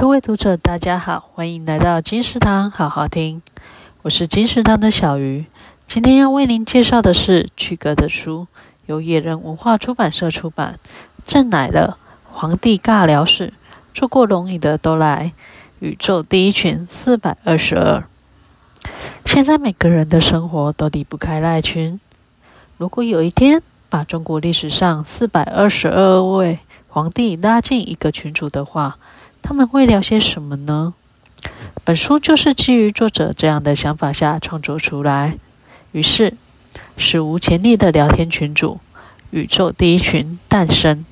各位读者，大家好，欢迎来到金石堂好好听。我是金石堂的小鱼，今天要为您介绍的是区隔的书，由野人文化出版社出版。朕来了，皇帝尬聊室，坐过龙椅的都来。宇宙第一群四百二十二。现在每个人的生活都离不开赖群。如果有一天把中国历史上四百二十二位皇帝拉进一个群组的话，他们会聊些什么呢？本书就是基于作者这样的想法下创作出来。于是，史无前例的聊天群组——宇宙第一群诞生。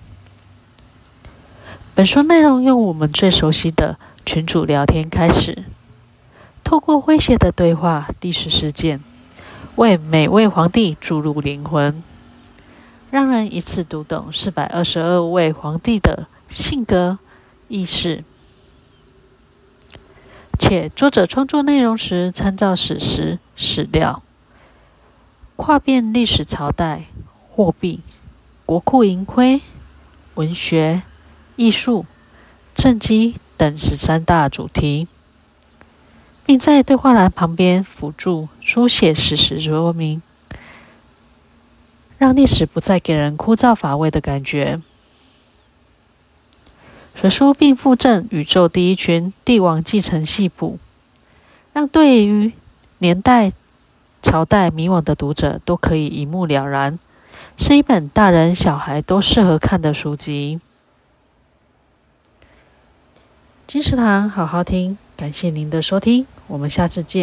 本书内容用我们最熟悉的群组聊天开始，透过诙谐的对话、历史事件，为每位皇帝注入灵魂，让人一次读懂四百二十二位皇帝的性格。意识，且作者创作内容时参照史实史料，跨遍历史朝代、货币、国库盈亏、文学、艺术、政绩等十三大主题，并在对话栏旁边辅助书写史实说明，让历史不再给人枯燥乏味的感觉。随书并附赠宇宙第一群帝王继承系谱，让对于年代、朝代迷惘的读者都可以一目了然，是一本大人小孩都适合看的书籍。金石堂好好听，感谢您的收听，我们下次见。